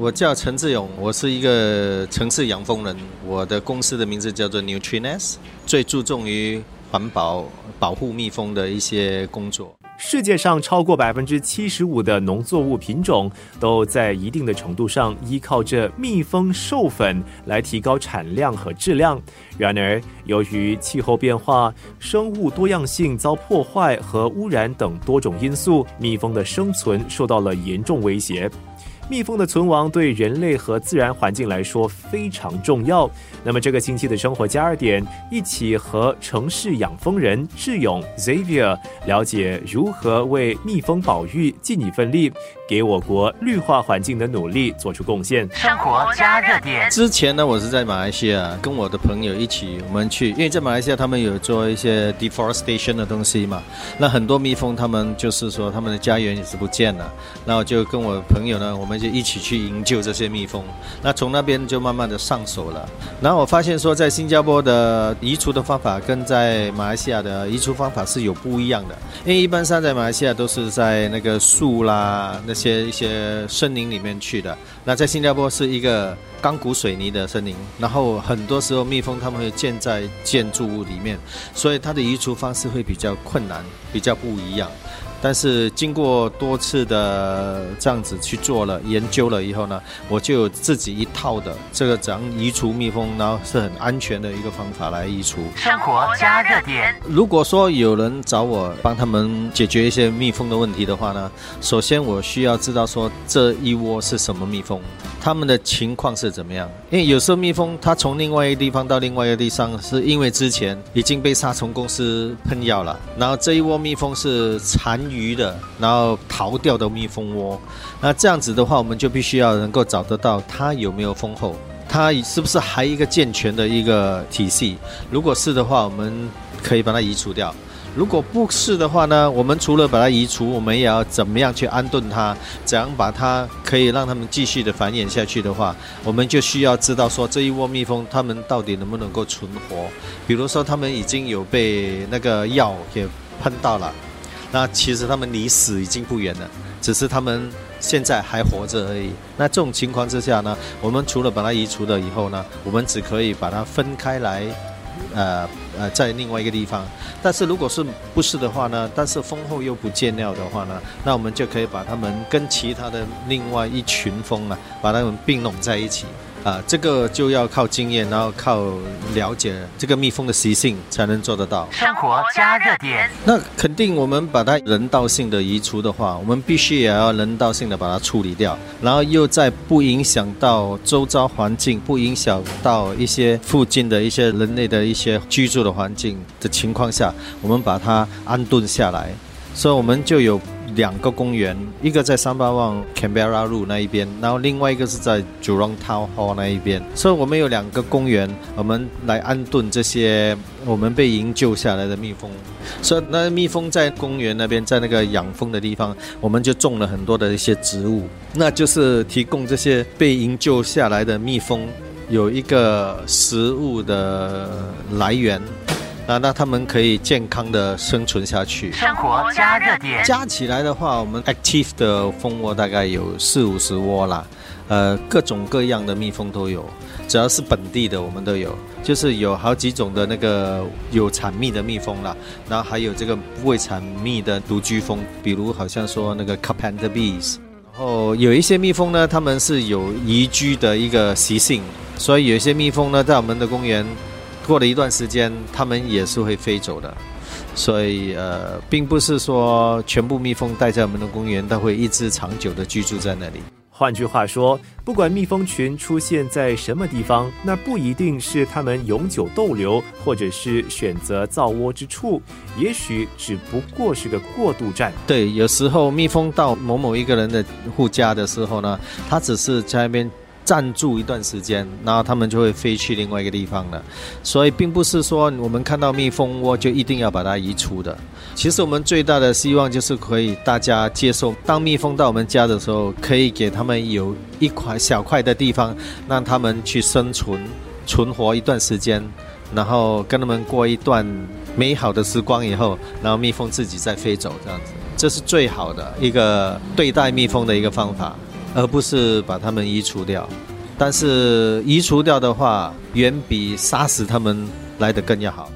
我叫陈志勇，我是一个城市养蜂人。我的公司的名字叫做 Nutrines，最注重于环保、保护蜜蜂的一些工作。世界上超过百分之七十五的农作物品种都在一定的程度上依靠着蜜蜂授粉来提高产量和质量。然而，由于气候变化、生物多样性遭破坏和污染等多种因素，蜜蜂的生存受到了严重威胁。蜜蜂的存亡对人类和自然环境来说非常重要。那么，这个星期的生活加热点，一起和城市养蜂人智勇 Xavier 了解如何为蜜蜂保育尽一份力，给我国绿化环境的努力做出贡献。生活加热点。之前呢，我是在马来西亚跟我的朋友一起，我们去，因为在马来西亚他们有做一些 deforestation 的东西嘛。那很多蜜蜂他们就是说他们的家园也是不见了，然后就跟我朋友呢，我们。就一起去营救这些蜜蜂，那从那边就慢慢的上手了。然后我发现说，在新加坡的移除的方法跟在马来西亚的移除方法是有不一样的。因为一般上在马来西亚都是在那个树啦那些一些森林里面去的，那在新加坡是一个钢骨水泥的森林，然后很多时候蜜蜂他们会建在建筑物里面，所以它的移除方式会比较困难，比较不一样。但是经过多次的这样子去做了研究了以后呢，我就有自己一套的这个怎样移除蜜蜂，然后是很安全的一个方法来移除。生活加热点。如果说有人找我帮他们解决一些蜜蜂的问题的话呢，首先我需要知道说这一窝是什么蜜蜂，他们的情况是怎么样。因为有时候蜜蜂它从另外一个地方到另外一个地方，是因为之前已经被杀虫公司喷药了，然后这一窝蜜蜂是残。余的，然后逃掉的蜜蜂窝，那这样子的话，我们就必须要能够找得到它有没有蜂后，它是不是还一个健全的一个体系？如果是的话，我们可以把它移除掉；如果不是的话呢，我们除了把它移除，我们也要怎么样去安顿它？怎样把它可以让它们继续的繁衍下去的话，我们就需要知道说这一窝蜜蜂它们到底能不能够存活？比如说，它们已经有被那个药给喷到了。那其实他们离死已经不远了，只是他们现在还活着而已。那这种情况之下呢，我们除了把它移除了以后呢，我们只可以把它分开来，呃呃，在另外一个地方。但是如果是不是的话呢，但是蜂后又不见了的话呢，那我们就可以把它们跟其他的另外一群蜂啊，把它们并拢在一起。啊，这个就要靠经验，然后靠了解这个蜜蜂的习性才能做得到。生活加热点。那肯定，我们把它人道性的移除的话，我们必须也要人道性的把它处理掉，然后又在不影响到周遭环境、不影响到一些附近的一些人类的一些居住的环境的情况下，我们把它安顿下来，所以我们就有。两个公园，一个在三八旺 Canberra 路那一边，然后另外一个是在 Jurong Town Hall 那一边。所以我们有两个公园，我们来安顿这些我们被营救下来的蜜蜂。所以那蜜蜂在公园那边，在那个养蜂的地方，我们就种了很多的一些植物，那就是提供这些被营救下来的蜜蜂有一个食物的来源。啊，那他们可以健康的生存下去。生活加热点加起来的话，我们 active 的蜂窝大概有四五十窝啦，呃，各种各样的蜜蜂都有，只要是本地的我们都有，就是有好几种的那个有产蜜的蜜蜂啦，然后还有这个未产蜜的独居蜂，比如好像说那个 carpenter bees，然后有一些蜜蜂呢，它们是有宜居的一个习性，所以有一些蜜蜂呢，在我们的公园。过了一段时间，它们也是会飞走的，所以呃，并不是说全部蜜蜂待在我们的公园，它会一直长久的居住在那里。换句话说，不管蜜蜂群出现在什么地方，那不一定是它们永久逗留，或者是选择造窝之处，也许只不过是个过渡站。对，有时候蜜蜂到某某一个人的户家的时候呢，它只是在那边。暂住一段时间，然后他们就会飞去另外一个地方了。所以，并不是说我们看到蜜蜂窝就一定要把它移除的。其实，我们最大的希望就是可以大家接受，当蜜蜂到我们家的时候，可以给他们有一块小块的地方，让他们去生存、存活一段时间，然后跟他们过一段美好的时光以后，然后蜜蜂自己再飞走，这样子，这是最好的一个对待蜜蜂的一个方法。而不是把他们移除掉。但是移除掉的话，远比杀死他们来的更要好。